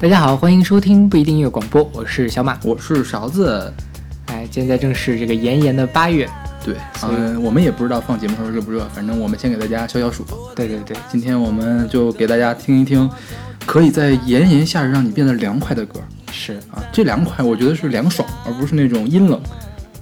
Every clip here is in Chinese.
大家好，欢迎收听不一定音乐广播，我是小马，我是勺子。哎，现在正是这个炎炎的八月，对，嗯，我们也不知道放节目时候热不热，反正我们先给大家消消暑。对对对，今天我们就给大家听一听，可以在炎炎夏日让你变得凉快的歌。是啊，这凉快我觉得是凉爽，而不是那种阴冷，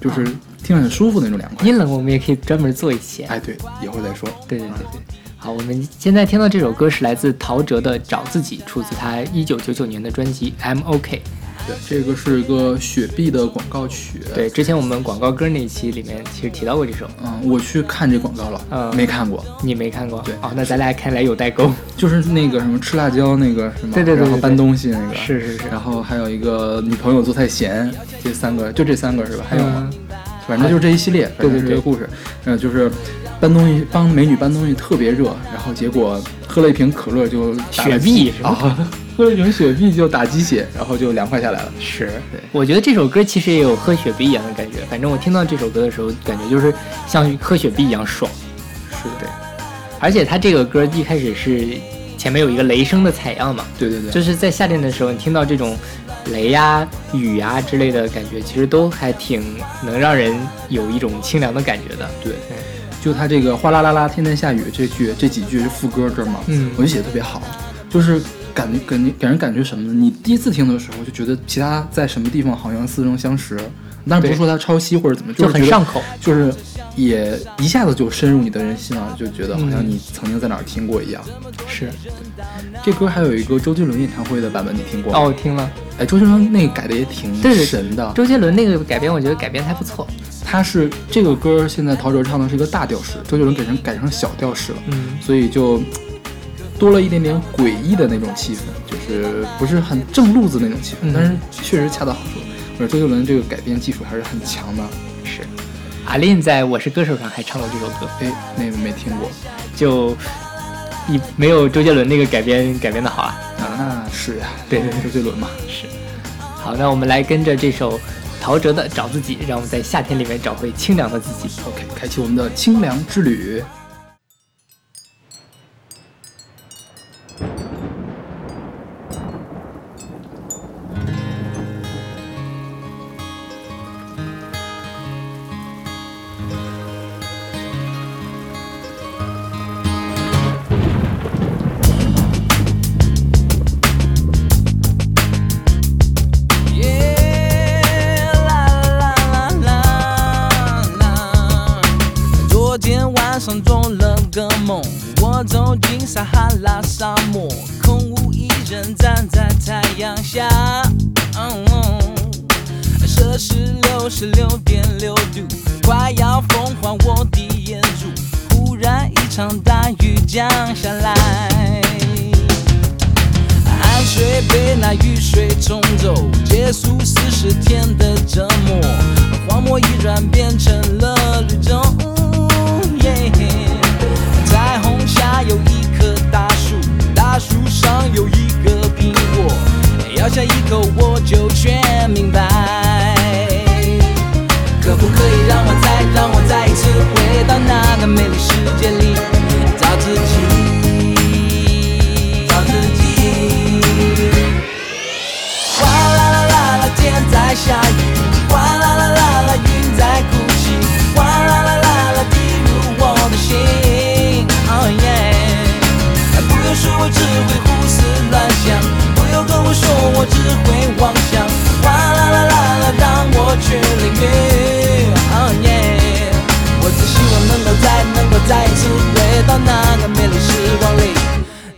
就是听着很舒服那种凉快。阴冷我们也可以专门做一期。哎，对，以后再说。对对对对。好，我们现在听到这首歌是来自陶喆的《找自己》，出自他一九九九年的专辑《M OK》。对，这个是一个雪碧的广告曲。对，之前我们广告歌那一期里面其实提到过这首。嗯，我去看这广告了，嗯，没看过。你没看过？对。哦，那咱俩看来有代沟。就是那个什么吃辣椒那个什么，对对对，然后搬东西那个，是是是。然后还有一个女朋友做菜咸，这三个就这三个是吧？还有吗？反正就是这一系列，对对对，这个故事，嗯，就是。搬东西帮美女搬东西特别热，然后结果喝了一瓶可乐就雪碧是吧？喝了一瓶雪碧就打鸡血，然后就凉快下来了。是，对，我觉得这首歌其实也有喝雪碧一样的感觉。反正我听到这首歌的时候，感觉就是像喝雪碧一样爽。是对，而且它这个歌一开始是前面有一个雷声的采样嘛？对对对，就是在夏天的时候，你听到这种雷呀、雨呀之类的感觉，其实都还挺能让人有一种清凉的感觉的。对。就他这个哗啦啦啦，天天下雨这句这几句是副歌这儿嘛，嗯，我就写的特别好，就是感感给人感觉什么呢？你第一次听的时候就觉得其他在什么地方好像似曾相识，但是不是说他抄袭或者怎么，就很上口，就是也一下子就深入你的人心了，就觉得好像你曾经在哪儿听过一样。是，这歌还有一个周杰伦演唱会的版本，你听过吗？哦，我听了。哎，周杰伦那个改的也挺神的。周杰伦那个改编，我觉得改编还不错。他是这个歌，现在陶喆唱的是一个大调式，周杰伦给人改成小调式了，嗯，所以就多了一点点诡异的那种气氛，就是不是很正路子那种气氛，但是确实恰到好处。我说周杰伦这个改编技术还是很强的。是，阿令在我是歌手上还唱了这首歌，哎，那个没听过，就一没有周杰伦那个改编改编的好啊。啊，那是呀，对，周杰伦嘛，是。好，那我们来跟着这首。陶喆的找自己，让我们在夏天里面找回清凉的自己。OK，开启我们的清凉之旅。last song.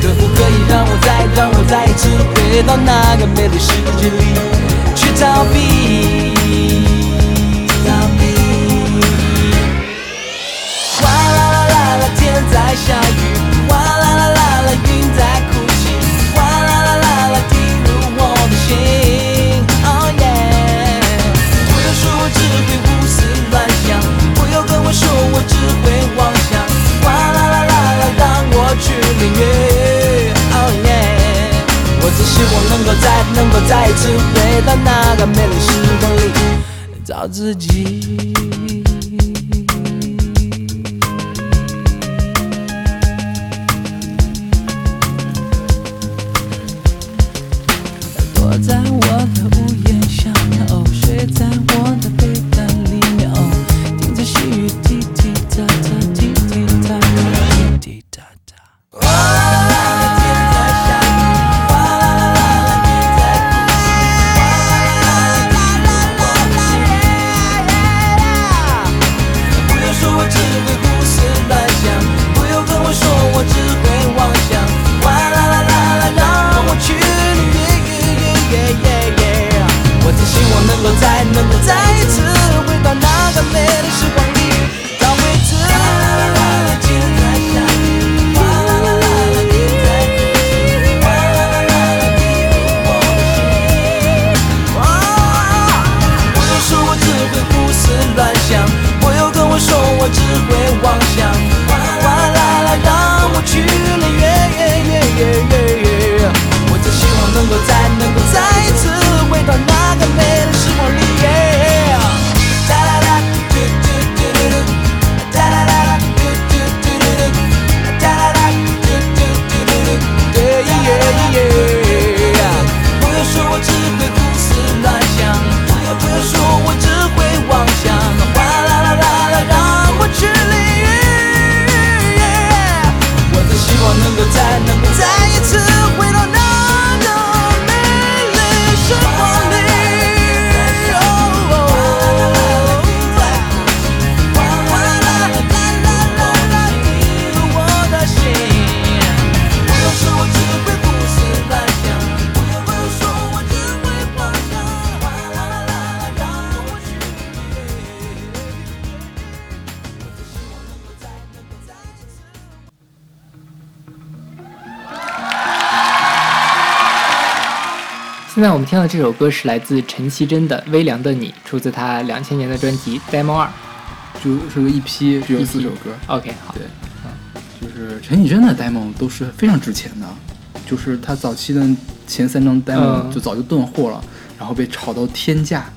可不可以让我再让我再一次回到那个美丽世界里去逃避？逃避。哗啦啦啦啦，天在下雨，希望能够再能够再一次回到那个美丽时光里找自己。在我的。现在我们听到这首歌是来自陈绮贞的《微凉的你》，出自她两千年的专辑《Demo 二就是一批只有四首歌。》。OK，好，对，就是陈绮贞的 demo 都是非常值钱的，就是她早期的前三张 demo 嗯就早就断货了，然后被炒到天价。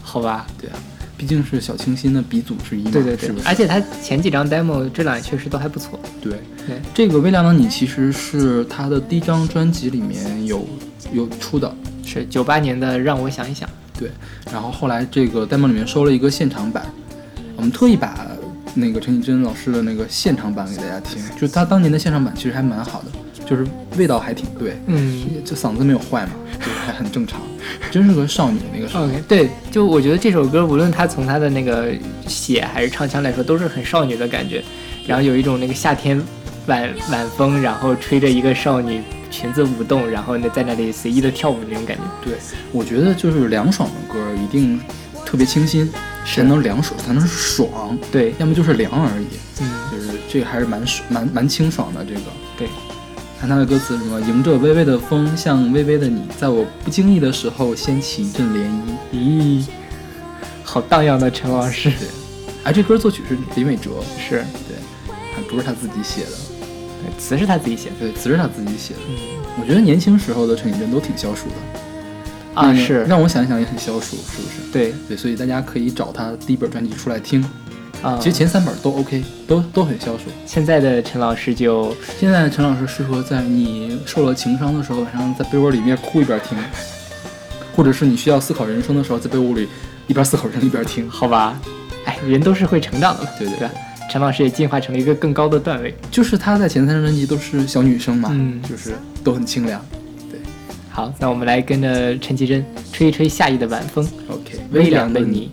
好吧，对啊，毕竟是小清新的鼻祖之一嘛，对对对是，是？而且她前几张 demo 质量确实都还不错。对，对，这个《微凉的你》其实是她的第一张专辑里面有有出的，是九八年的《让我想一想》。对。然后后来这个 demo 里面收了一个现场版，我们特意把那个陈绮贞老师的那个现场版给大家听，就她当年的现场版其实还蛮好的，就是味道还挺对，嗯就嗓子没有坏嘛，就是还很正常，真是个少女那个时候。，OK，对，就我觉得这首歌无论她从她的那个写还是唱腔来说，都是很少女的感觉，然后有一种那个夏天晚晚风，然后吹着一个少女裙子舞动，然后呢在那里随意的跳舞那种感觉。对，我觉得就是凉爽的歌一定特别清新，是才能凉爽，才能爽，对，要么就是凉而已。嗯，就是这个还是蛮爽蛮蛮清爽的。这个对，看他的歌词什么，迎着微微的风，像微微的你，在我不经意的时候掀起一阵涟漪。咦，好荡漾的陈老师。哎，这歌作曲是李美哲，是，对，还不是他自己写的，对词是他自己写的。对，词是他自己写的。嗯我觉得年轻时候的陈绮贞都挺消暑的啊，是，让我想一想也很消暑，是不是？对对，所以大家可以找他第一本专辑出来听。啊。其实前三本都 OK，都都很消暑。现在的陈老师就现在的陈老师适合在你受了情伤的时候，晚上在被窝里面哭一边听，或者是你需要思考人生的时候，在被窝里一边思考人生一边听。好吧，哎，人都是会成长的嘛，对对？陈老师也进化成了一个更高的段位。就是他在前三张专辑都是小女生嘛，嗯就是都很清凉。对好，那我们来跟着陈绮贞吹一吹夏夜的晚风，OK，微凉的你。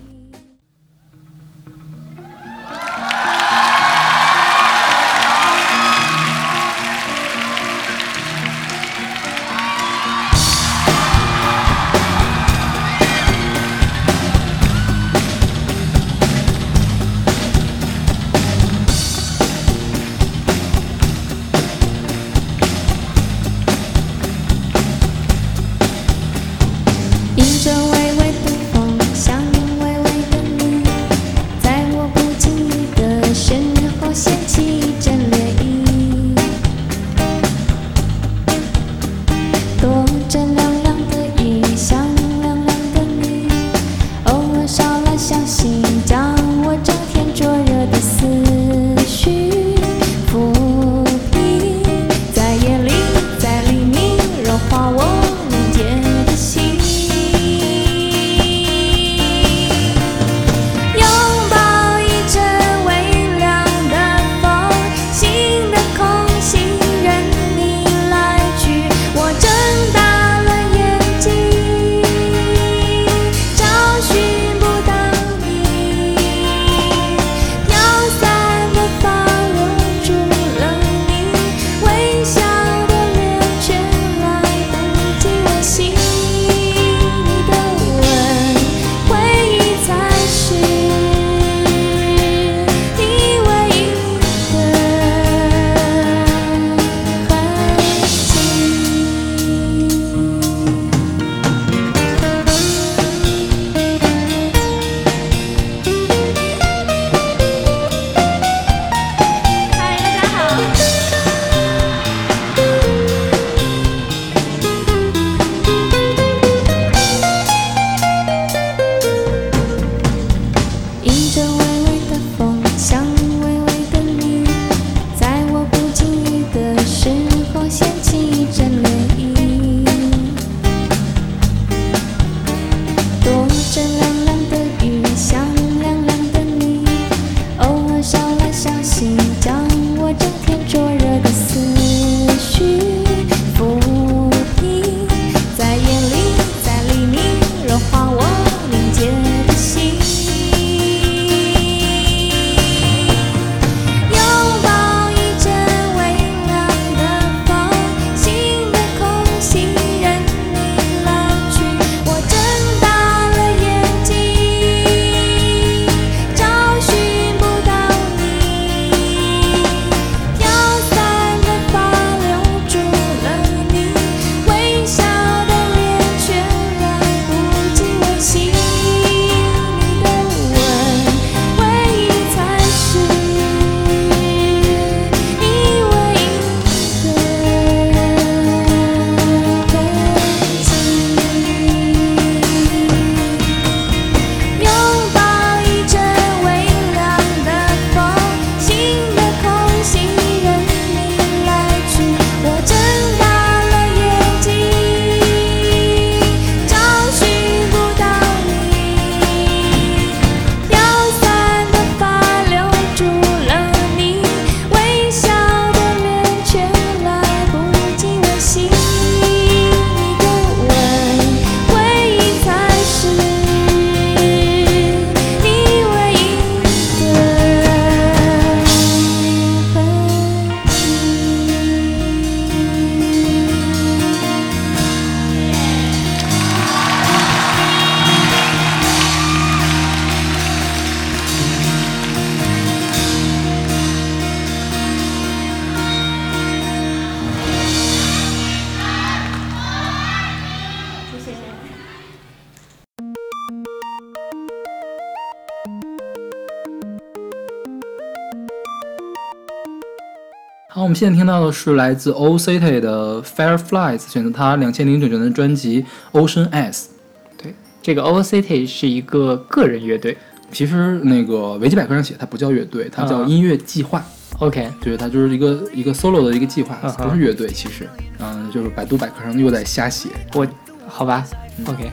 们现在听到的是来自 O City 的 Fireflies，选择他两千零九年的专辑 Ocean S。对，这个 O City 是一个个人乐队。其实那个维基百科上写它不叫乐队，它叫啊音乐计划。OK，对，它就是一个一个 solo 的一个计划，不是乐队。其实，嗯，就是百度百科上又在瞎写。我好吧，OK，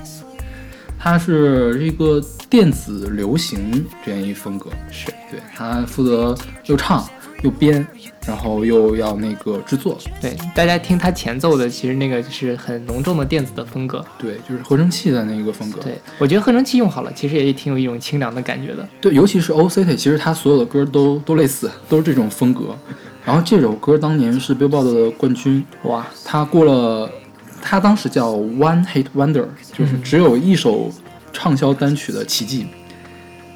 它是一个电子流行这样一风格，是对，他负责又唱又编，然后又要那个制作，对，大家听他前奏的，其实那个是很浓重的电子的风格。对，就是合成器的那个风格。对，我觉得合成器用好了，其实也挺有一种清凉的感觉的。对，尤其是 O City，其实他所有的歌都都类似，都是这种风格。然后这首歌当年是 Billboard 的冠军，哇，他过了，他当时叫 One Hit Wonder，就是只有一首畅销单曲的奇迹。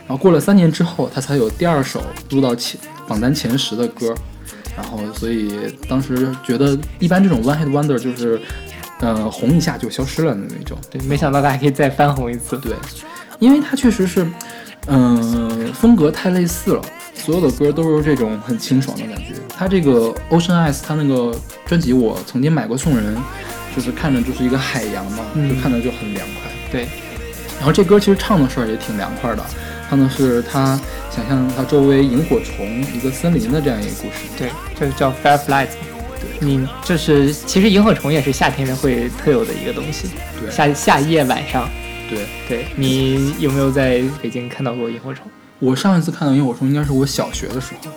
然后过了三年之后，他才有第二首入到前榜单前十的歌。然后所以当时觉得，一般这种 One Hit Wonder 就是，呃，红一下就消失了的那种。对，没想到他还可以再翻红一次。对，因为他确实是，嗯、风格太类似了，所有的歌都是这种很清爽的感觉。他这个 Ocean Eyes，它那个专辑我曾经买过送人，就是看着就是一个海洋嘛，嗯就看着就很凉快。对，然后这歌其实唱的时候也挺凉快的，唱的是他想象他周围萤火虫一个森林的这样一个故事。对，这个叫 Fireflies。对，你就是其实萤火虫也是夏天会特有的一个东西。对夏夏夜晚上，对，对你有没有在北京看到过萤火虫？我上一次看到萤火虫应该是我小学的时候，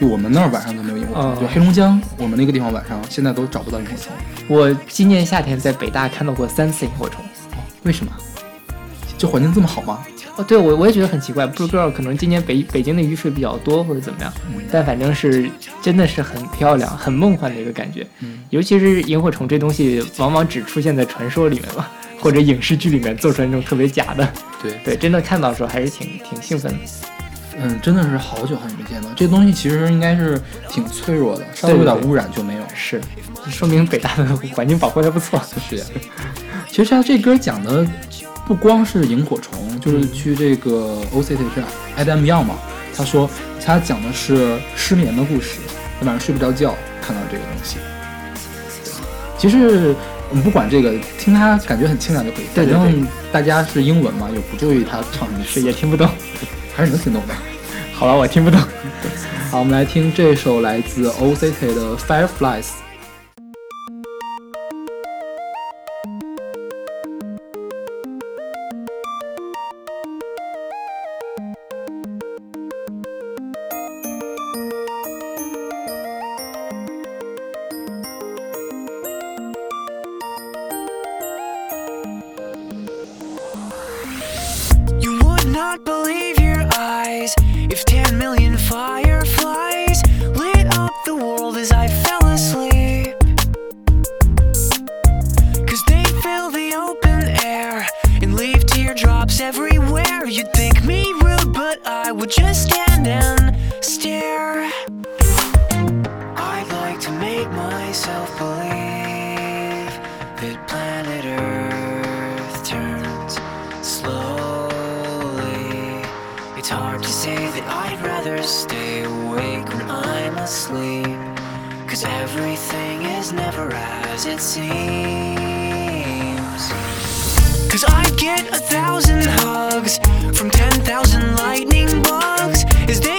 就我们那儿晚上都没有萤火虫，哦就黑龙江我们那个地方晚上现在都找不到萤火虫。我今年夏天在北大看到过三次萤火虫。哦为什么？这环境这么好吗？哦，对我我也觉得很奇怪，不知道可能今年北北京的雨水比较多或者怎么样，但反正是真的是很漂亮、很梦幻的一个感觉。嗯，尤其是萤火虫这东西，往往只出现在传说里面吧，或者影视剧里面做出来那种特别假的。对，对，真的看到的时候还是挺挺兴奋的。嗯，真的是好久好久没见到这东西，其实应该是挺脆弱的，稍微有点污染就没有。是，说明北大的环境保护还不错。是呀，其实他这歌讲的不光是萤火虫，就是去这个 OCT 是 Adam Young 嘛，他说他讲的是失眠的故事，晚上睡不着觉，看到这个东西。其实我们不管这个，听他感觉很清凉就可以。反正大家是英文嘛，也不至于他唱进去，是也听不懂。还是能听懂的。好了，我听不懂。好，我们来听这首来自 OCT 的 Fireflies。Cause everything is never as it seems. Cause I get a thousand hugs from 10,000 lightning bugs they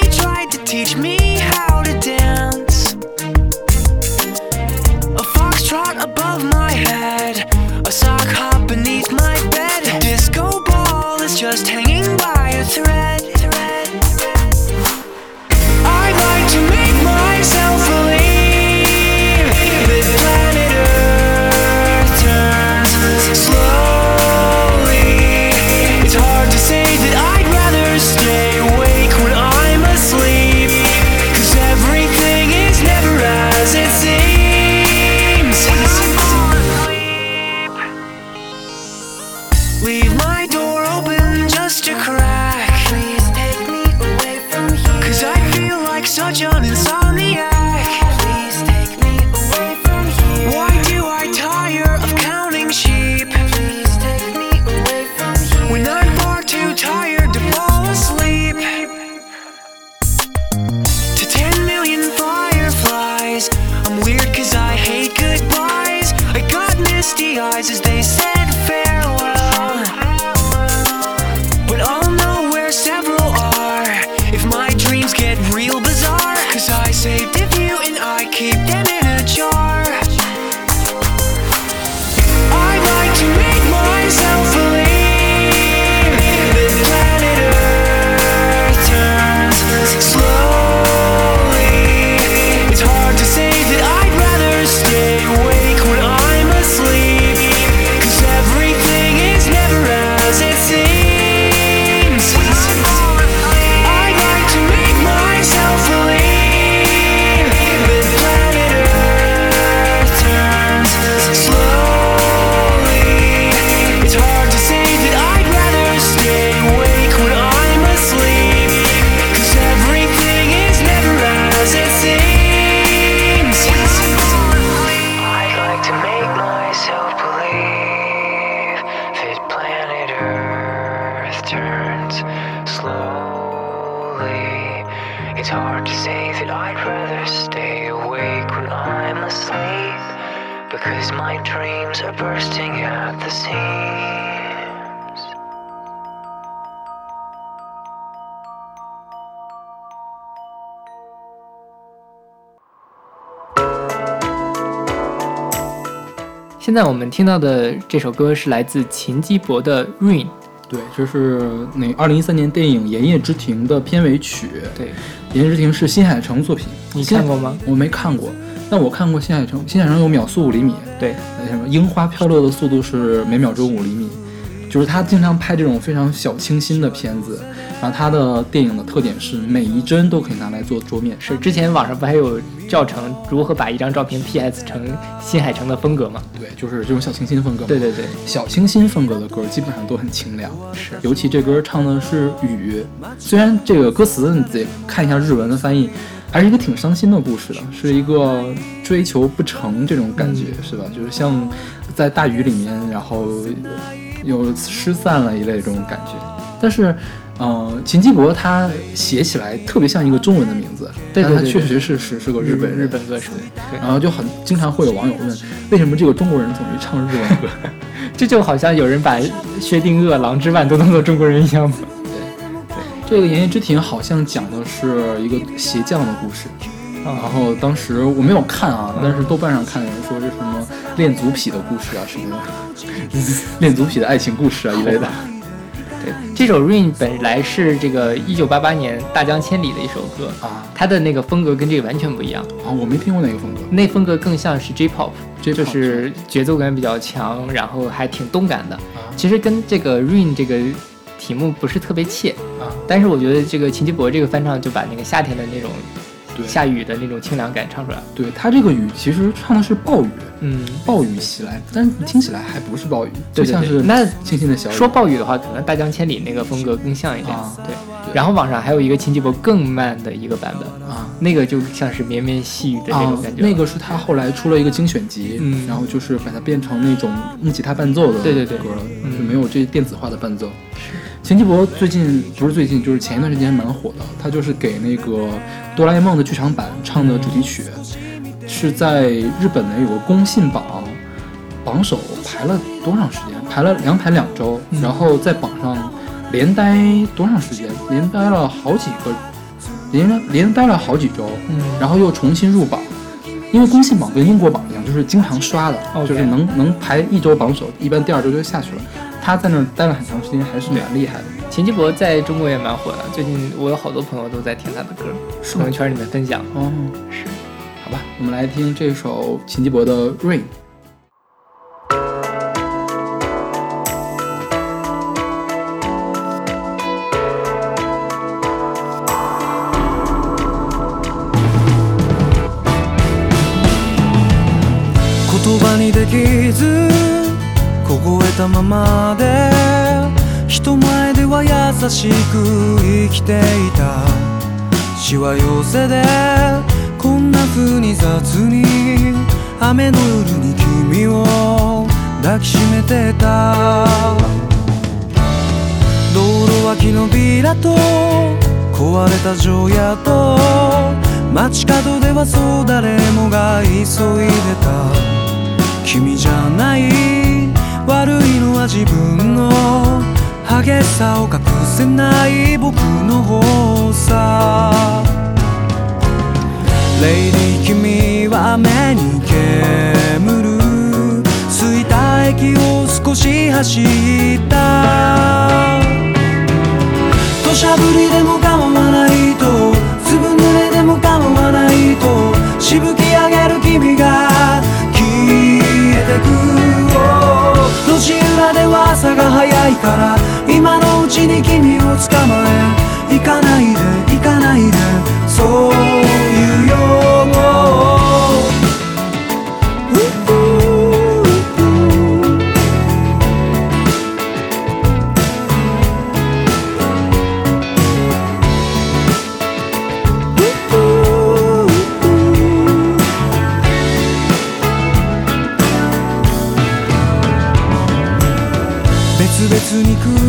现在我们听到的这首歌是来自秦基博的《Rain》，对，这是那二零一三年电影《炎夜之庭》的片尾曲。对，《炎夜之庭》是新海诚作品，你看过吗？我没看过，但我看过新海诚。新海诚有秒速五厘米，对，呃什么樱花飘落的速度是每秒钟五厘米，就是他经常拍这种非常小清新的片子。然后他的电影的特点是每一帧都可以拿来做桌面。是之前网上不还有教程如何把一张照片 PS 成新海诚的风格吗？对，就是这种小清新风格。对对对，小清新风格的歌基本上都很清凉。是尤其这歌唱的是雨，虽然这个歌词你得看一下日文的翻译，还是一个挺伤心的故事的，是一个追求不成这种感觉，是吧？就是像在大雨里面，然后有失散了一类这种感觉。但是，呃，秦基博他写起来特别像一个中文的名字，但他确实是是是个日本日本歌手，对，然后就很经常会有网友问，为什么这个中国人总去唱日文歌？这就好像有人把薛定谔、狼之万都当做中国人一样。对对这个《言叶之庭》好像讲的是一个鞋匠的故事，然啊，后当时我没有看啊，但是豆瓣上看有人说这是什么恋足癖的故事啊什么的，恋足癖的爱情故事啊一类的。对，这首《Rain》本来是这个一九八八年大江千里的一首歌，啊。它的那个风格跟这个完全不一样，啊，我没听过那个风格。那风格更像是 J-pop，J-pop 就是节奏感比较强，然后还挺动感的。啊。其实跟这个《Rain》这个题目不是特别切，啊，但是我觉得这个秦基博这个翻唱就把那个夏天的那种对下雨的那种清凉感唱出来。对他这个雨其实唱的是暴雨，嗯，暴雨袭来，但是听起来还不是暴雨，就像是那轻轻的小雨。说暴雨的话，可能大江千里那个风格更像一点。啊对，对然后网上还有一个秦基博更慢的一个版本，啊那个就像是绵绵细雨的那啊种感，觉。那个是他后来出了一个精选集，嗯然后就是把它变成那种木吉他伴奏的对对对歌就没有这电子化的伴奏。秦基博最近不是最近，就是前一段时间蛮火的，他就是给那个哆啦 A 梦的剧场版唱的主题曲，是在日本的有个公信榜榜首排了多长时间？排了两排两周，嗯然后在榜上连待多长时间？连待了好几个，连连待了好几周，嗯然后又重新入榜。因为公信榜跟英国榜一样，就是经常刷的就是能能排一周榜首，一般第二周就下去了。他在那儿待了很长时间，还是蛮厉害的。秦基博在中国也蛮火的，最近我有好多朋友都在听他的歌，朋友圈里面分享。哦，是，好吧，我们来听这首秦基博的《Rain》。しく生きていた。しわ寄せでこんな風に雑に雨の夜に君を抱きしめてた。道路脇のビラと壊れた城屋と街角ではそう誰もが急いでた。君じゃない悪いのは自分の激しさを隠せない僕の方さ。レイディ君は目に煙る。吸いた液を少し走った。土砂降りでも構わないと。粒濡れでも構わないと。しぶき上げる君が消えてく。路地裏では朝が早いから今のうちに君を捕まえ行かないで行かないでそういう。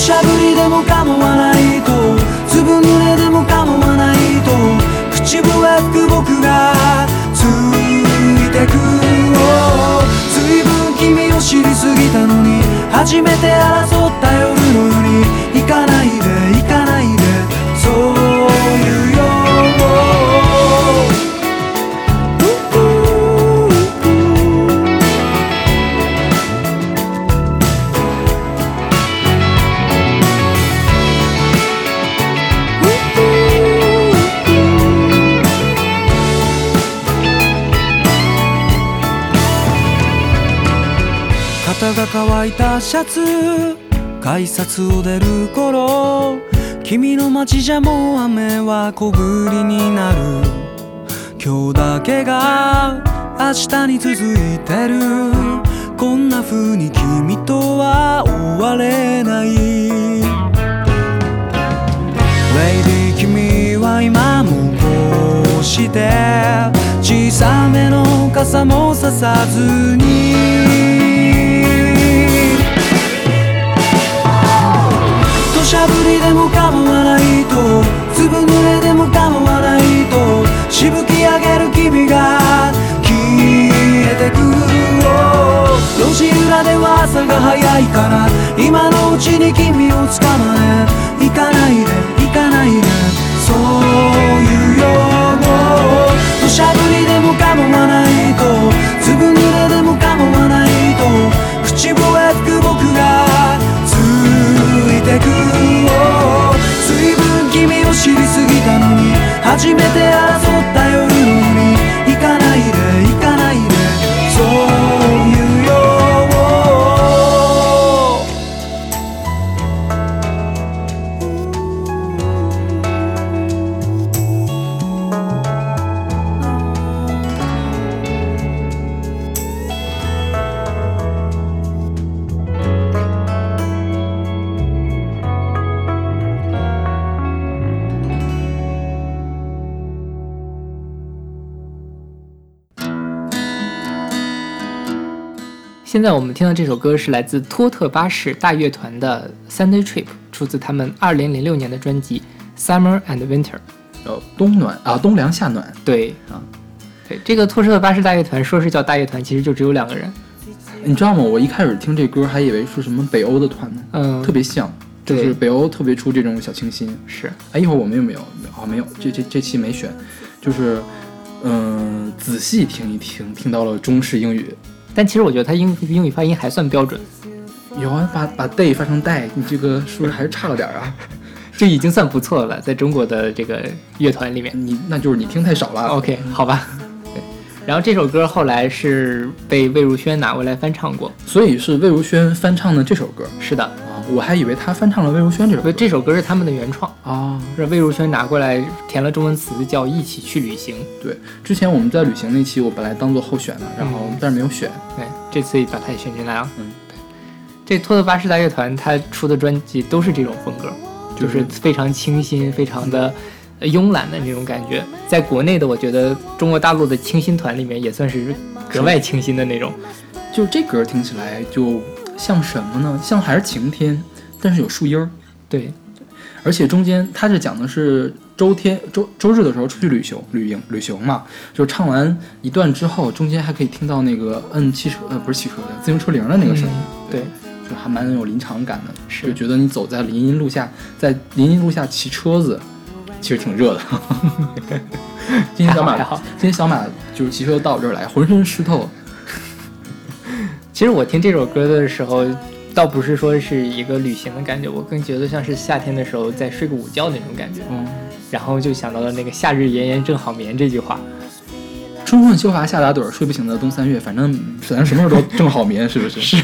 土砂降りでも構わないと。粒濡れでも構わないと。口笛吹く僕がついてく随分君を知りすぎたのに初めて争った夜のように行かないで行かない。乾いたシャツ改札を出る頃君の街じゃもう雨は小降りになる。今日だけが明日に続いてる。こんな風に君とは終われない。レイディ君は今もこうして小さめの傘もささずに。土砂降りでも構わないと粒濡れでも構わないとしぶき上げる君が消えてく路地裏では朝が早いから今のうちに君を捕まえ。行かないで。行かないで。そういう用語土砂降りでも構わないと。く随分君を知りすぎたのに初めて争っ现在我们听到这首歌是来自托特巴士大乐团的《Sunday Trip》，出自他们二零零六年的专辑《Summer and Winter》。呃，冬暖啊，冬凉夏暖，对啊，对这个托特巴士大乐团说是叫大乐团，其实就只有两个人。你知道吗？我一开始听这歌还以为是什么北欧的团呢，嗯，特别像，就是北欧特别出这种小清新。是哎，一会儿我们有没有？啊，没有，这这这期没选，就是，嗯、仔细听一听，听到了中式英语，但其实我觉得他英英语发音还算标准，有啊，把把 day 发成 die，你这个是不是还是差了点儿啊？这已经算不错了，在中国的这个乐团里面。你那就是你听太少了。OK，好吧。对，然后这首歌后来是被魏如萱拿过来翻唱过。所以是魏如萱翻唱的这首歌是的，啊，我还以为他翻唱了魏如萱这首歌不，这首歌是他们的原创，啊。是魏如萱拿过来填了中文词，叫《一起去旅行》。对，之前我们在旅行那期，我本来当做候选的，然后但是没有选。对，这次把它也选进来了。嗯，对这托特巴士大乐团他出的专辑都是这种风格，就是非常清新、非常的呃慵懒的那种感觉。在国内的，我觉得中国大陆的清新团里面也算是格外清新的那种。就这歌听起来就像什么呢？像还是晴天，但是有树荫儿，对，而且中间他是讲的是周天周周日的时候出去旅行旅行旅行嘛，就唱完一段之后，中间还可以听到那个摁汽车呃不是汽车的自行车铃的那个声音，嗯。对，就还蛮有临场感的，是。就觉得你走在林荫路下，在林荫路下骑车子，其实挺热的。今天小马今天小马就是骑车到我这儿来，浑身湿透。其实我听这首歌的时候，倒不是说是一个旅行的感觉，我更觉得像是夏天的时候在睡个午觉那种感觉。嗯，然后就想到了那个“夏日炎炎正好眠”这句话。春困秋乏夏打盹儿，睡不醒的冬三月，反正反正什么时候都正好眠，是 不是？是。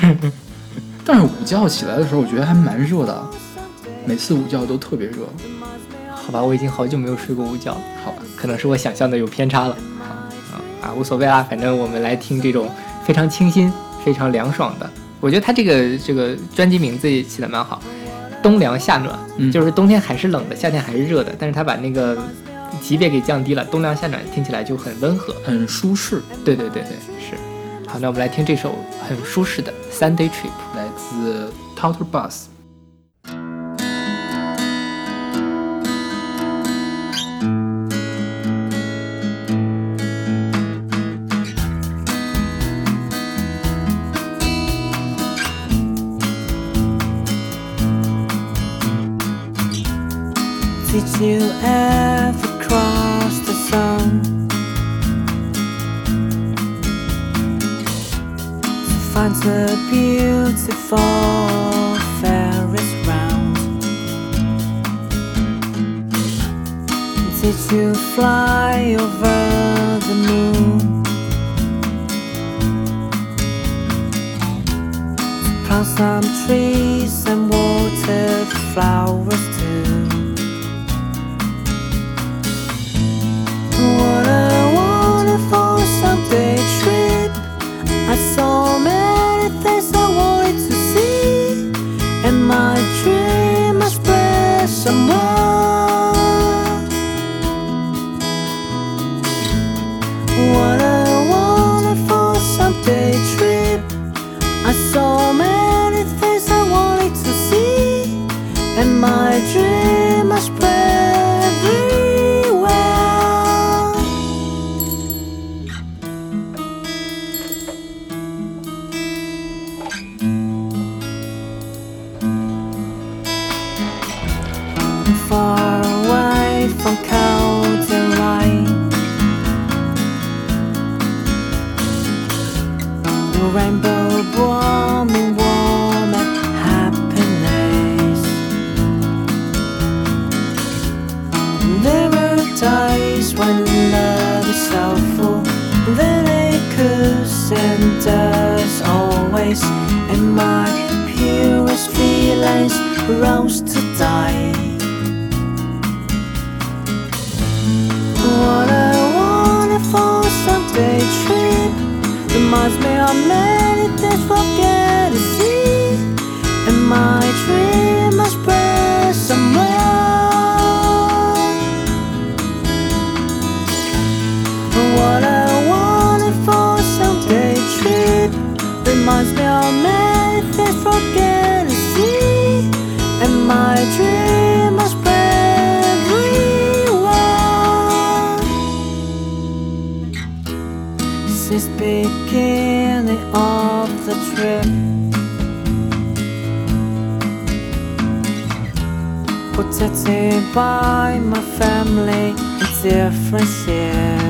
但是午觉起来的时候，我觉得还蛮热的，每次午觉都特别热。好吧，我已经好久没有睡过午觉了，好吧，可能是我想象的有偏差了。啊啊，无所谓啦，反正我们来听这种非常清新、非常凉爽的。我觉得他这个这个专辑名字也起的蛮好，冬凉夏暖，嗯就是冬天还是冷的，夏天还是热的，但是他把那个级别给降低了，冬凉夏暖听起来就很温和。很舒适。对对对对，是。好，那我们来听这首很舒适的《Sunday Trip》。来自 Totter Bus。Did you ever cross the sun to find the beautiful Ferris round? Did you fly over the moon? Plant some trees and water flowers そう。a. Protected by my family in different ship.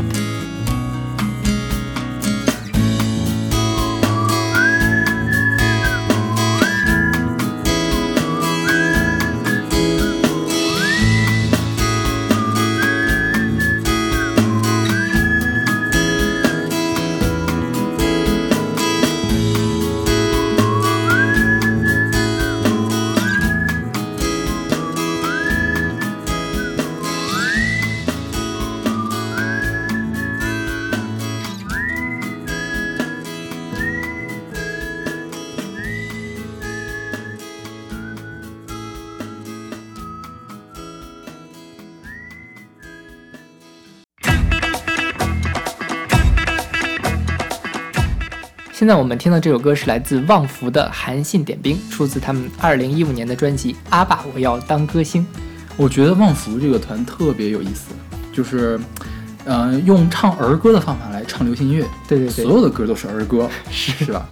现在我们听到这首歌是来自旺福的《韩信点兵》，出自他们二零一五年的专辑《阿爸我要当歌星》。我觉得旺福这个团特别有意思，就是，呃，用唱儿歌的方法来唱流行音乐，对对对所有的歌都是儿歌，是是吧？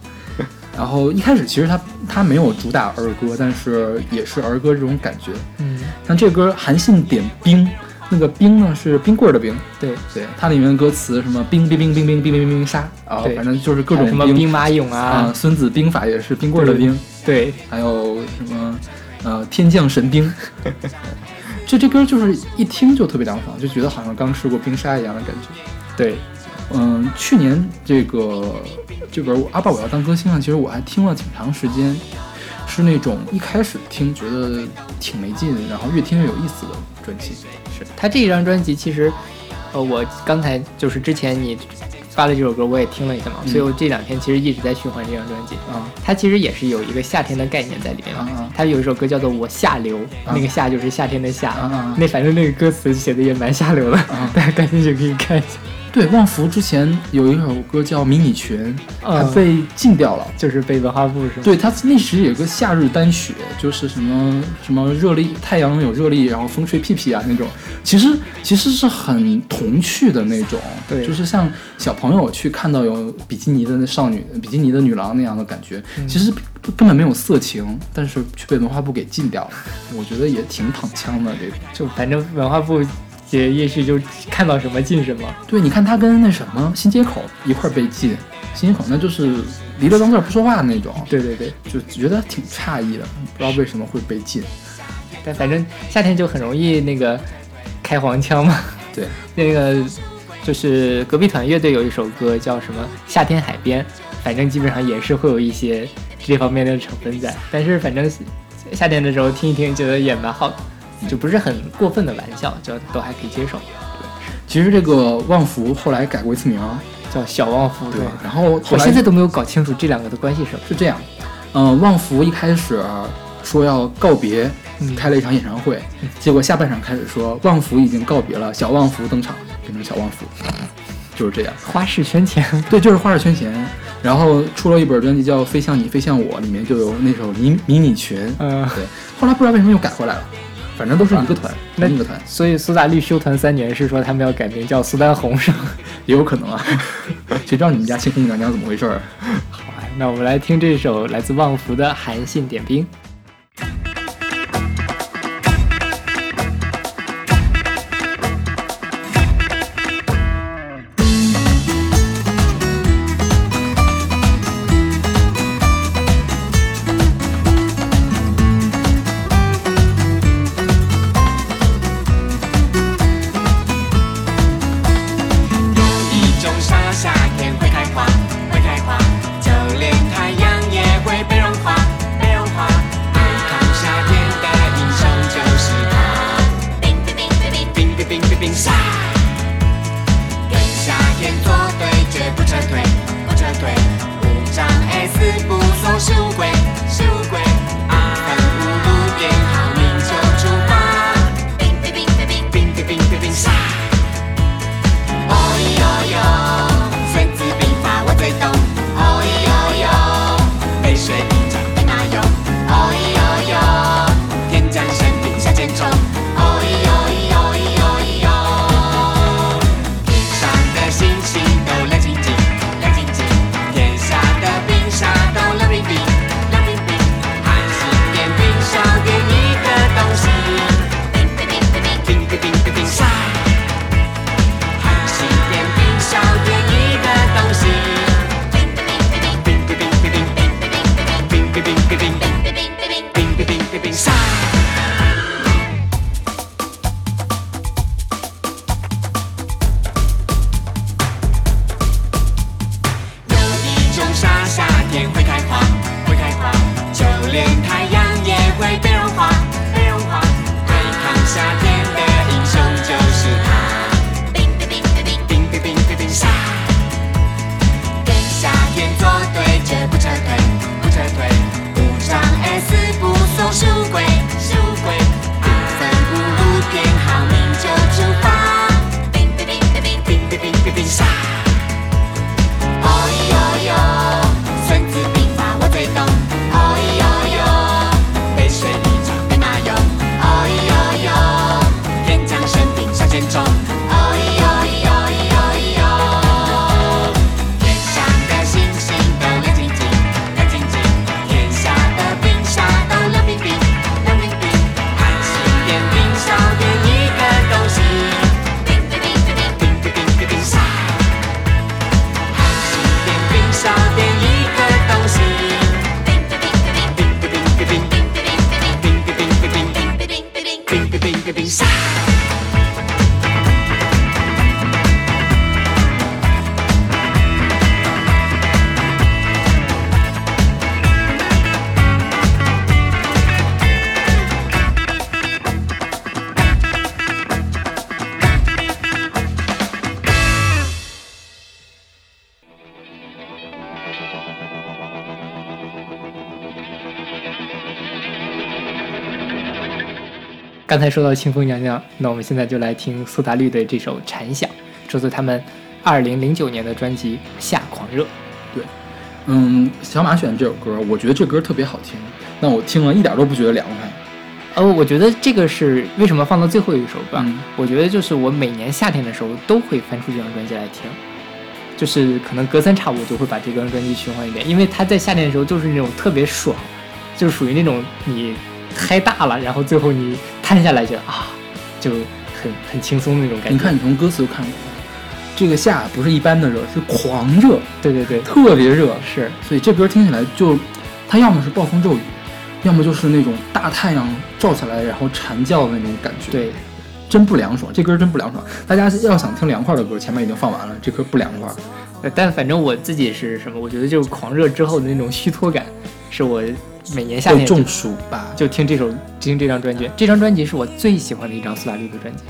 然后一开始其实他他没有主打儿歌，但是也是儿歌这种感觉。嗯，像这歌《韩信点兵》，那个冰呢是冰棍儿的冰，对，对，它里面的歌词什么冰冰冰冰冰冰冰冰冰沙啊，反正就是各种什么兵马俑啊，啊，孙子兵法也是冰棍儿的冰，对，还有什么呃天降神兵，就这歌就是一听就特别凉爽，就觉得好像刚吃过冰沙一样的感觉。对，嗯，去年这个这本《阿爸我要当歌星》啊，其实我还听了挺长时间，是那种一开始听觉得挺没劲，然后越听越有意思的专辑。是他这一张专辑其实，呃，我刚才就是之前你发了这首歌，我也听了一下嘛，嗯所以我这两天其实一直在循环这张专辑。啊它其实也是有一个夏天的概念在里面嘛。啊啊它有一首歌叫做《我下流》，啊那个夏就是夏天的夏。那反正那个歌词写的也蛮下流的，啊 大家感兴趣可以看一下。对，旺福之前有一首歌叫《迷你裙》，还嗯被禁掉了。就是被文化部是吗？对它那时有个夏日单曲，就是什么什么热力，太阳有热力，然后风吹屁屁啊那种，其实其实是很童趣的那种，对就是像小朋友去看到有比基尼的那少女、比基尼的女郎那样的感觉，嗯其实根本没有色情，但是却被文化部给禁掉了，我觉得也挺躺枪的这个。就反正文化部也也许就看到什么进什么。对，你看他跟那什么新街口一块被禁，新街口那就是离了当字不说话那种，对对对，就觉得挺诧异的，不知道为什么会被禁。但反正夏天就很容易那个开黄腔嘛。对，那个就是隔壁团乐队有一首歌叫什么《夏天海边》，反正基本上也是会有一些这方面的成分在。但是反正夏天的时候听一听，觉得也蛮好的，就不是很过分的玩笑，就都还可以接受。对其实这个旺福后来改过一次名，叫小旺福，对，然后后我现在都没有搞清楚这两个的关系是。是这样，嗯、旺福一开始说要告别，嗯开了一场演唱会，结果下半场开始说旺福已经告别了，小旺福登场，变成小旺福，就是这样。花式圈钱，对，就是花式圈钱，然后出了一本专辑叫《飞向你，飞向我》，里面就有那首迷迷你裙，嗯、对，后来不知道为什么又改回来了，反正都是一个团，那同一个团，所以苏打绿休团三年是说他们要改名叫苏丹红是吗？也有可能啊，谁知道你们家青红娘娘怎么回事儿？好啊，那我们来听这首来自旺福的《韩信点兵》。刚才说到清风娘娘，那我们现在就来听苏打绿的这首《蝉响》，出自他们二零零九年的专辑《夏狂热》。对嗯，小马选这首歌，我觉得这歌特别好听，那我听了一点都不觉得凉快。呃，我觉得这个是为什么放到最后一首歌？嗯我觉得就是我每年夏天的时候都会翻出这张专辑来听，就是可能隔三差五就会把这张专辑循环一遍，因为它在夏天的时候就是那种特别爽，就是属于那种你嗨大了，然后最后你瘫下来觉得啊，就很很轻松的那种感觉。你看，你从歌词就看出来，这个夏不是一般的热，是狂热，对对对，特别热。是所以这歌听起来就，它要么是暴风骤雨，要么就是那种大太阳照下来然后蝉叫的那种感觉。，对，真不凉爽，这歌真不凉爽。大家要想听凉快的歌，前面已经放完了，这歌不凉快。呃但反正我自己是什么？我觉得就是狂热之后的那种虚脱感，是我每年夏天就中暑吧？就听这首听这张专辑。这张专辑是我最喜欢的一张苏打绿的专辑。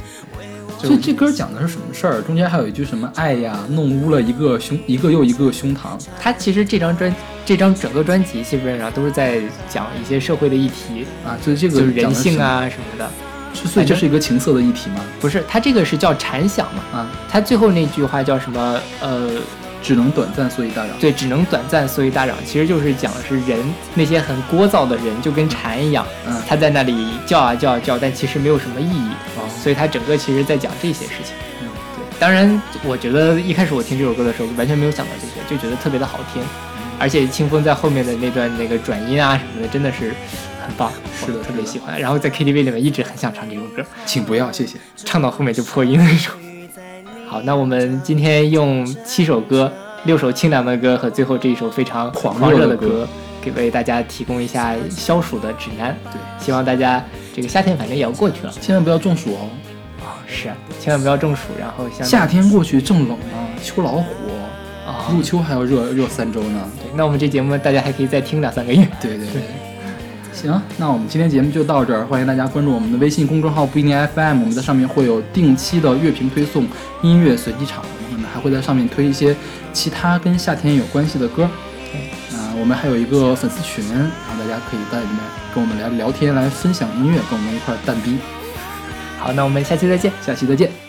就所以这歌讲的是什么事儿？中间还有一句什么“爱呀，弄污了一个胸，一个又一个胸膛他其实这张专这张整个专辑基本上都是在讲一些社会的议题，”啊，就是这个就是人性，啊什么的。所以这是一个情色的议题吗？不是，他这个是叫禅想嘛？啊，他最后那句话叫什么？呃，只能短暂，所以大嚷。对，只能短暂，所以大嚷。其实就是讲的是人那些很聒噪的人，就跟蝉一样，嗯，他在那里叫啊叫啊叫，但其实没有什么意义。哦，所以他整个其实在讲这些事情。嗯对，当然，我觉得一开始我听这首歌的时候，完全没有想到这些，就觉得特别的好听，而且清风在后面的那段那个转音啊什么的，真的是很棒，是的特别喜欢。然后在 KTV 里面一直很想唱这首歌，请不要，谢谢。唱到后面就破音那种。好，那我们今天用七首歌，六首清凉的歌和最后这一首非常狂狂热的歌给为大家提供一下消暑的指南。对，希望大家这个夏天反正也要过去了千万不要中暑哦。啊、是啊，千万不要中暑。然后像夏天过去正冷呢，秋老虎，啊，入秋还要热热三周呢。对，那我们这节目大家还可以再听两三个月。对对对。行，那我们今天节目就到这儿，欢迎大家关注我们的微信公众号不一定 FM，我们在上面会有定期的乐评推送、音乐随机场，我们还会在上面推一些其他跟夏天有关系的歌。啊、我们还有一个粉丝群，然后大家可以在里面跟我们聊聊天，来分享音乐，跟我们一块儿蛋逼。好，那我们下期再见。下期再见。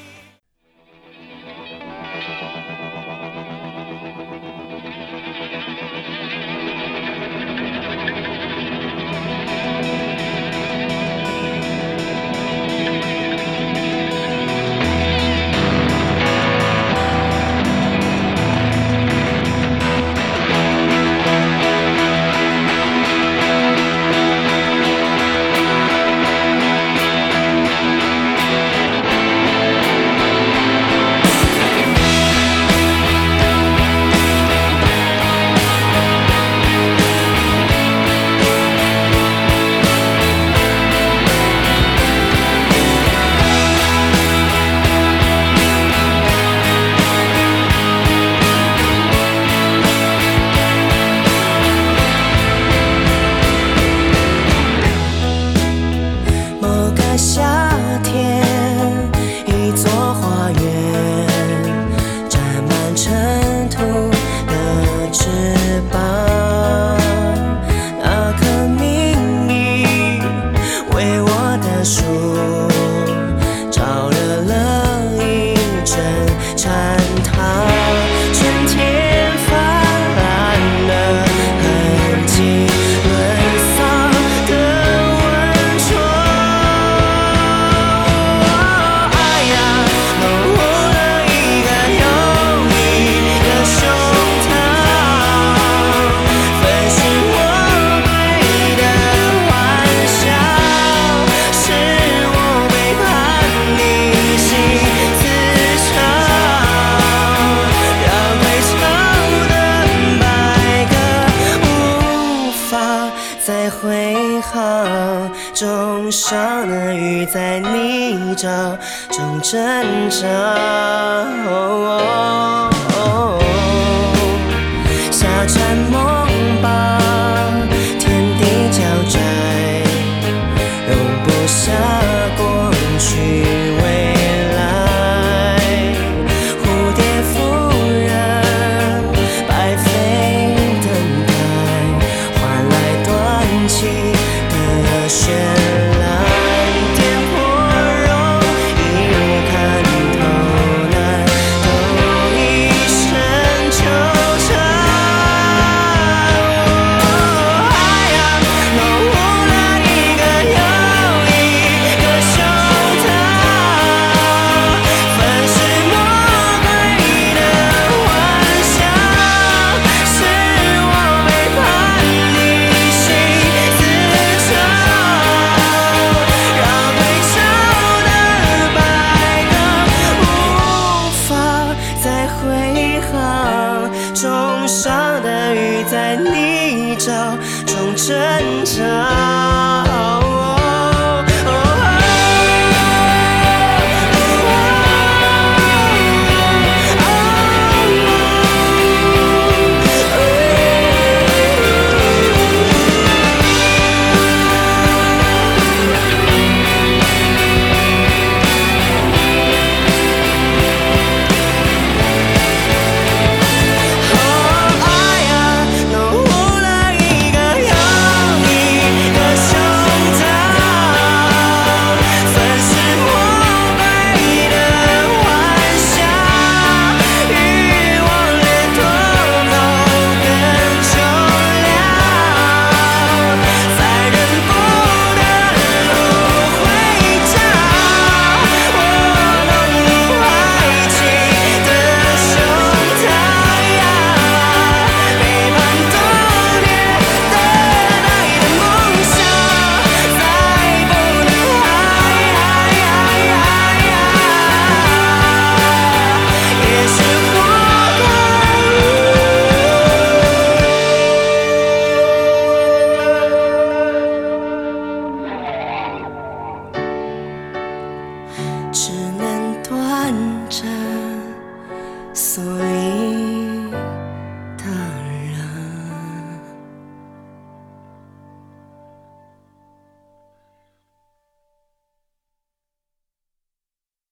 挣扎。